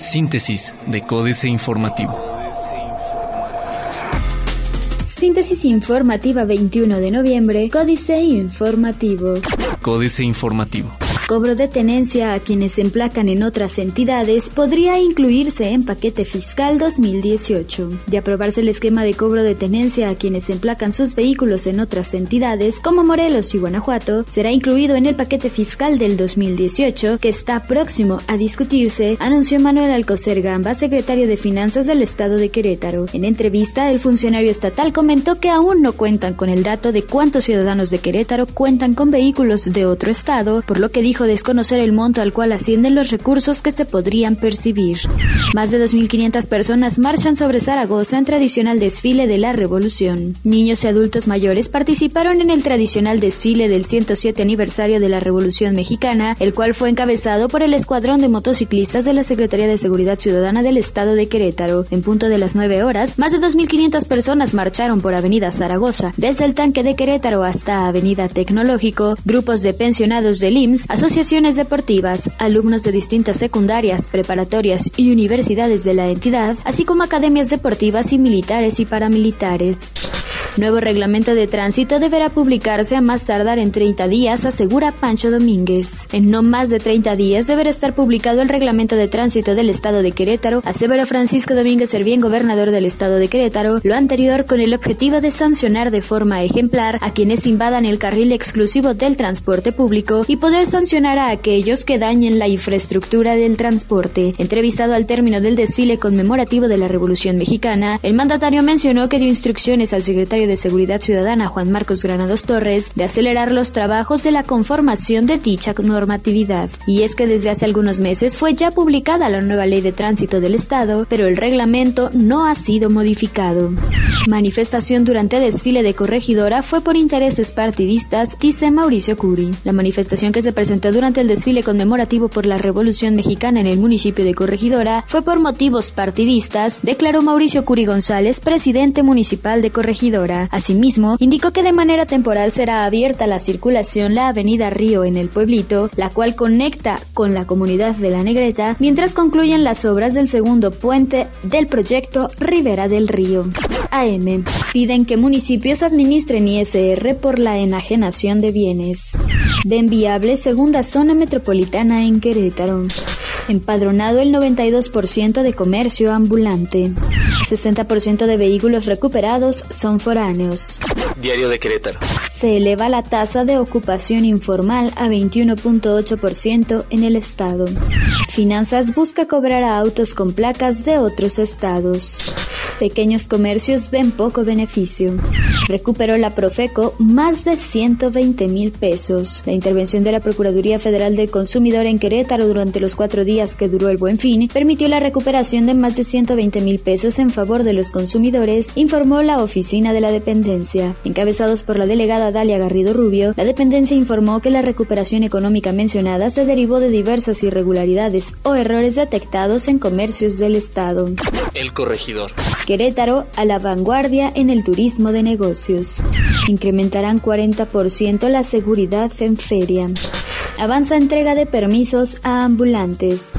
Síntesis de Códice Informativo. Síntesis informativa 21 de noviembre, Códice Informativo. Códice Informativo cobro de tenencia a quienes emplacan en otras entidades podría incluirse en paquete fiscal 2018. De aprobarse el esquema de cobro de tenencia a quienes emplacan sus vehículos en otras entidades como Morelos y Guanajuato, será incluido en el paquete fiscal del 2018 que está próximo a discutirse, anunció Manuel Alcocer Gamba, secretario de Finanzas del Estado de Querétaro. En entrevista, el funcionario estatal comentó que aún no cuentan con el dato de cuántos ciudadanos de Querétaro cuentan con vehículos de otro estado, por lo que dijo desconocer el monto al cual ascienden los recursos que se podrían percibir. Más de 2.500 personas marchan sobre Zaragoza en tradicional desfile de la Revolución. Niños y adultos mayores participaron en el tradicional desfile del 107 aniversario de la Revolución Mexicana, el cual fue encabezado por el Escuadrón de Motociclistas de la Secretaría de Seguridad Ciudadana del Estado de Querétaro. En punto de las 9 horas, más de 2.500 personas marcharon por Avenida Zaragoza, desde el tanque de Querétaro hasta Avenida Tecnológico, grupos de pensionados del IMSS, asociaciones deportivas, alumnos de distintas secundarias, preparatorias y universidades de la entidad, así como academias deportivas y militares y paramilitares. Nuevo reglamento de tránsito deberá publicarse a más tardar en 30 días, asegura Pancho Domínguez. En no más de 30 días deberá estar publicado el reglamento de tránsito del estado de Querétaro, asevera Francisco Domínguez Servién, gobernador del estado de Querétaro, lo anterior con el objetivo de sancionar de forma ejemplar a quienes invadan el carril exclusivo del transporte público y poder sancionar a aquellos que dañen la infraestructura del transporte. Entrevistado al término del desfile conmemorativo de la Revolución Mexicana, el mandatario mencionó que dio instrucciones al secretario de Seguridad Ciudadana Juan Marcos Granados Torres de acelerar los trabajos de la conformación de dicha normatividad. Y es que desde hace algunos meses fue ya publicada la nueva ley de tránsito del Estado, pero el reglamento no ha sido modificado. Manifestación durante desfile de corregidora fue por intereses partidistas, dice Mauricio Curi. La manifestación que se presentó durante el desfile conmemorativo por la Revolución Mexicana en el municipio de Corregidora fue por motivos partidistas, declaró Mauricio Curi González, presidente municipal de Corregidora. Asimismo, indicó que de manera temporal será abierta la circulación la avenida Río en el pueblito, la cual conecta con la comunidad de La Negreta, mientras concluyen las obras del segundo puente del proyecto Rivera del Río. AM. Piden que municipios administren ISR por la enajenación de bienes. De enviable segunda zona metropolitana en Querétaro. Empadronado el 92% de comercio ambulante. 60% de vehículos recuperados son foráneos. Diario de Querétaro. Se eleva la tasa de ocupación informal a 21.8% en el estado. Finanzas busca cobrar a autos con placas de otros estados. Pequeños comercios ven poco beneficio. Recuperó la Profeco más de 120 mil pesos. La intervención de la Procuraduría Federal del Consumidor en Querétaro durante los cuatro días que duró el buen fin permitió la recuperación de más de 120 mil pesos en favor de los consumidores, informó la oficina de la dependencia. Encabezados por la delegada Dalia Garrido Rubio, la dependencia informó que la recuperación económica mencionada se derivó de diversas irregularidades o errores detectados en comercios del Estado. El corregidor. Querétaro a la vanguardia en el turismo de negocios. Incrementarán 40% la seguridad en feria. Avanza entrega de permisos a ambulantes.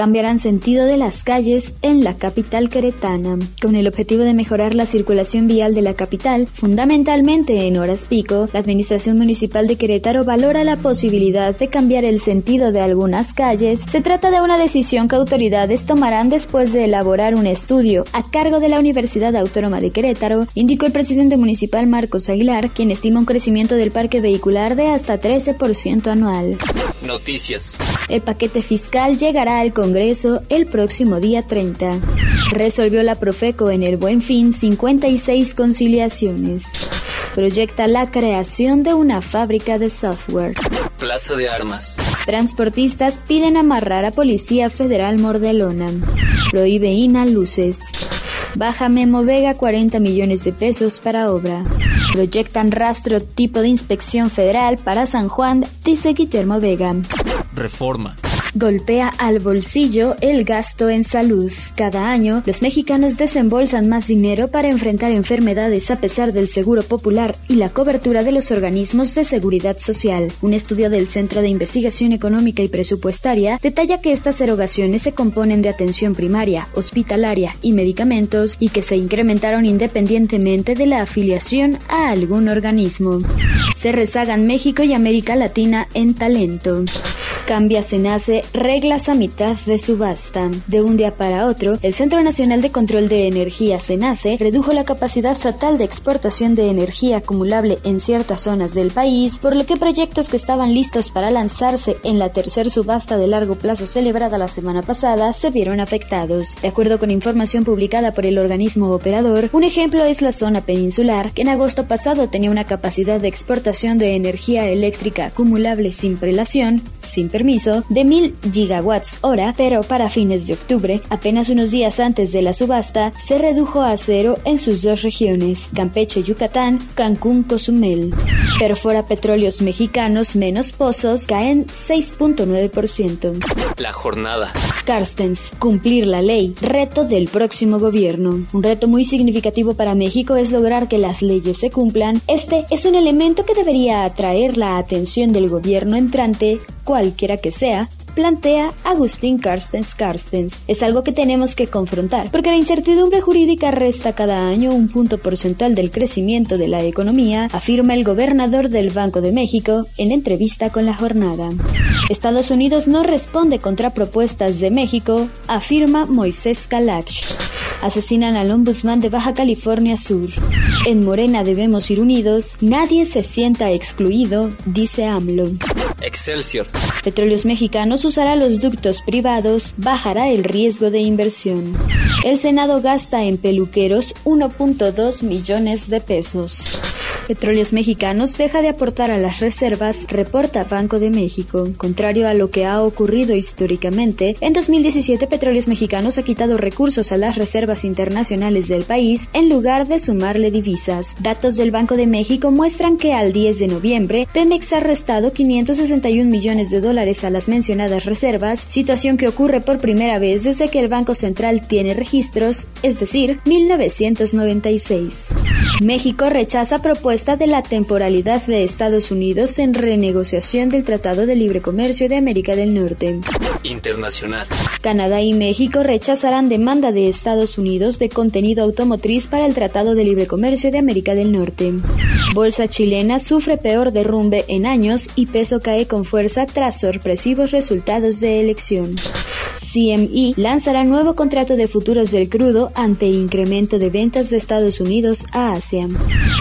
Cambiarán sentido de las calles en la capital queretana, con el objetivo de mejorar la circulación vial de la capital, fundamentalmente en horas pico. La Administración Municipal de Querétaro valora la posibilidad de cambiar el sentido de algunas calles. Se trata de una decisión que autoridades tomarán después de elaborar un estudio a cargo de la Universidad Autónoma de Querétaro, indicó el presidente municipal Marcos Aguilar, quien estima un crecimiento del parque vehicular de hasta 13% anual. Noticias. El paquete fiscal llegará al Congreso el próximo día 30. Resolvió la Profeco en el Buen Fin 56 conciliaciones. Proyecta la creación de una fábrica de software. Plaza de Armas. Transportistas piden amarrar a Policía Federal Mordelona. Prohíbe INA luces. Baja Memo Vega 40 millones de pesos para obra. Proyectan rastro tipo de inspección federal para San Juan, dice Guillermo Vega. Reforma. Golpea al bolsillo el gasto en salud. Cada año, los mexicanos desembolsan más dinero para enfrentar enfermedades a pesar del seguro popular y la cobertura de los organismos de seguridad social. Un estudio del Centro de Investigación Económica y Presupuestaria detalla que estas erogaciones se componen de atención primaria, hospitalaria y medicamentos y que se incrementaron independientemente de la afiliación a algún organismo. Se rezagan México y América Latina en talento. Cambia Senace reglas a mitad de subasta. De un día para otro, el Centro Nacional de Control de Energía Senace redujo la capacidad total de exportación de energía acumulable en ciertas zonas del país, por lo que proyectos que estaban listos para lanzarse en la tercer subasta de largo plazo celebrada la semana pasada se vieron afectados. De acuerdo con información publicada por el organismo operador, un ejemplo es la zona peninsular, que en agosto pasado tenía una capacidad de exportación de energía eléctrica acumulable sin prelación, sin permiso, de 1000 gigawatts hora, pero para fines de octubre, apenas unos días antes de la subasta, se redujo a cero en sus dos regiones, Campeche, Yucatán, Cancún, Cozumel. Perfora petróleos mexicanos menos pozos caen 6.9%. La jornada. Carstens, cumplir la ley, reto del próximo gobierno. Un reto muy significativo para México es lograr que las leyes se cumplan. Este es un elemento que debería atraer la atención del gobierno entrante, que sea, plantea Agustín Carstens Carstens. Es algo que tenemos que confrontar, porque la incertidumbre jurídica resta cada año un punto porcentual del crecimiento de la economía, afirma el gobernador del Banco de México en entrevista con la jornada. Estados Unidos no responde contra propuestas de México, afirma Moisés Kalach. Asesinan al ombudsman de Baja California Sur. En Morena debemos ir unidos, nadie se sienta excluido, dice AMLO. Excelsior. Petróleos Mexicanos usará los ductos privados, bajará el riesgo de inversión. El Senado gasta en peluqueros 1.2 millones de pesos. Petróleos Mexicanos deja de aportar a las reservas, reporta Banco de México. Contrario a lo que ha ocurrido históricamente, en 2017 Petróleos Mexicanos ha quitado recursos a las reservas internacionales del país en lugar de sumarle divisas. Datos del Banco de México muestran que al 10 de noviembre, Pemex ha restado 561 millones de dólares a las mencionadas reservas, situación que ocurre por primera vez desde que el Banco Central tiene registros, es decir, 1996. México rechaza propuestas de la temporalidad de Estados Unidos en renegociación del Tratado de Libre Comercio de América del Norte. Internacional. Canadá y México rechazarán demanda de Estados Unidos de contenido automotriz para el Tratado de Libre Comercio de América del Norte. Bolsa chilena sufre peor derrumbe en años y peso cae con fuerza tras sorpresivos resultados de elección. CME lanzará nuevo contrato de futuros del crudo ante incremento de ventas de Estados Unidos a Asia.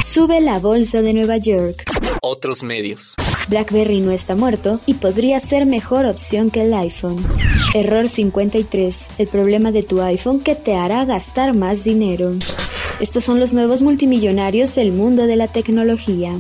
Sube la bolsa de Nueva York. Otros medios. BlackBerry no está muerto y podría ser mejor opción que el iPhone. Error 53. El problema de tu iPhone que te hará gastar más dinero. Estos son los nuevos multimillonarios del mundo de la tecnología.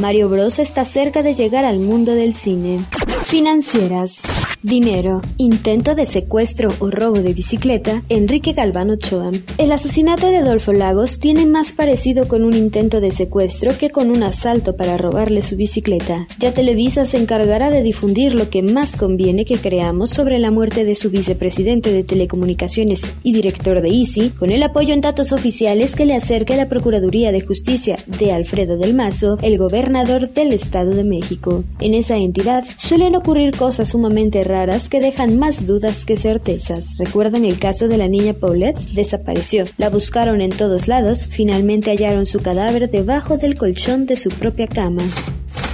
Mario Bros está cerca de llegar al mundo del cine. Financieras. Dinero, intento de secuestro o robo de bicicleta, Enrique Galván Ochoa. El asesinato de Adolfo Lagos tiene más parecido con un intento de secuestro que con un asalto para robarle su bicicleta. Ya Televisa se encargará de difundir lo que más conviene que creamos sobre la muerte de su vicepresidente de Telecomunicaciones y director de ICI, con el apoyo en datos oficiales que le acerca la Procuraduría de Justicia de Alfredo del Mazo, el gobernador del Estado de México. En esa entidad suelen ocurrir cosas sumamente raras que dejan más dudas que certezas. ¿Recuerdan el caso de la niña Paulette? Desapareció. La buscaron en todos lados, finalmente hallaron su cadáver debajo del colchón de su propia cama.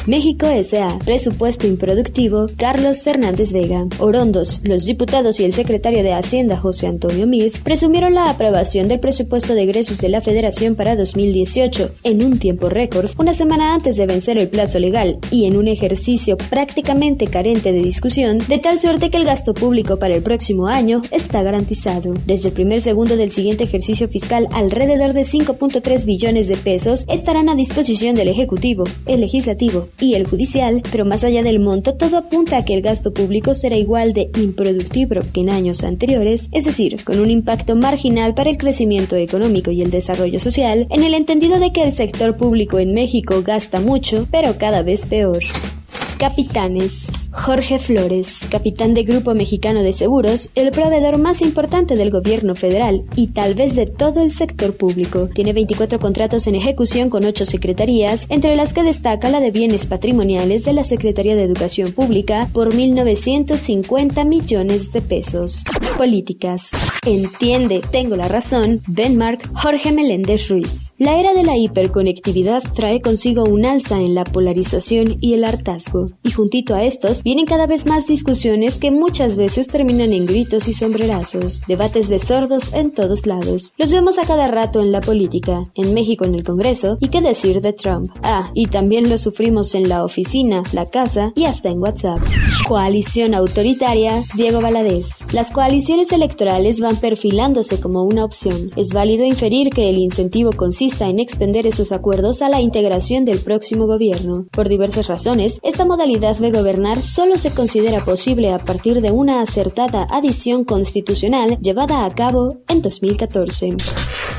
México S.A. Presupuesto improductivo, Carlos Fernández Vega. Orondos, los diputados y el secretario de Hacienda, José Antonio Mid, presumieron la aprobación del presupuesto de egresos de la Federación para 2018 en un tiempo récord, una semana antes de vencer el plazo legal y en un ejercicio prácticamente carente de discusión, de tal suerte que el gasto público para el próximo año está garantizado. Desde el primer segundo del siguiente ejercicio fiscal, alrededor de 5.3 billones de pesos estarán a disposición del Ejecutivo, el Legislativo y el judicial, pero más allá del monto, todo apunta a que el gasto público será igual de improductivo que en años anteriores, es decir, con un impacto marginal para el crecimiento económico y el desarrollo social, en el entendido de que el sector público en México gasta mucho, pero cada vez peor. Capitanes. Jorge Flores, capitán de Grupo Mexicano de Seguros, el proveedor más importante del gobierno federal y tal vez de todo el sector público. Tiene 24 contratos en ejecución con 8 secretarías, entre las que destaca la de bienes patrimoniales de la Secretaría de Educación Pública por 1.950 millones de pesos. Políticas. Entiende, tengo la razón, Benmark Jorge Meléndez Ruiz. La era de la hiperconectividad trae consigo un alza en la polarización y el hartazgo, y juntito a estos vienen cada vez más discusiones que muchas veces terminan en gritos y sombrerazos, debates de sordos en todos lados. Los vemos a cada rato en la política, en México en el Congreso, y qué decir de Trump. Ah, y también lo sufrimos en la oficina, la casa y hasta en WhatsApp. Coalición autoritaria, Diego Valadez. Las coaliciones electorales van perfilándose como una opción. Es válido inferir que el incentivo en extender esos acuerdos a la integración del próximo gobierno. Por diversas razones, esta modalidad de gobernar solo se considera posible a partir de una acertada adición constitucional llevada a cabo en 2014.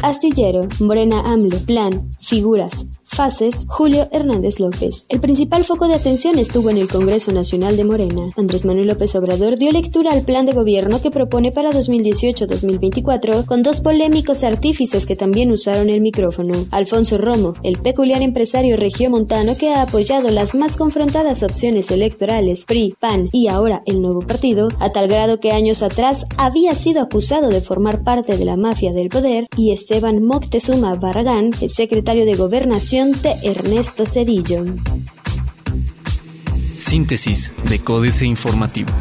Astillero, Morena AMLO, Plan, Figuras, Fases, Julio Hernández López. El principal foco de atención estuvo en el Congreso Nacional de Morena. Andrés Manuel López Obrador dio lectura al plan de gobierno que propone para 2018-2024 con dos polémicos artífices que también usaron el micrófono. Alfonso Romo, el peculiar empresario regiomontano que ha apoyado las más confrontadas opciones electorales PRI, PAN y ahora el nuevo partido, a tal grado que años atrás había sido acusado de formar parte de la mafia del poder, y Esteban Moctezuma Barragán, el secretario de Gobernación Ernesto Cedillo. Síntesis de Códice Informativo.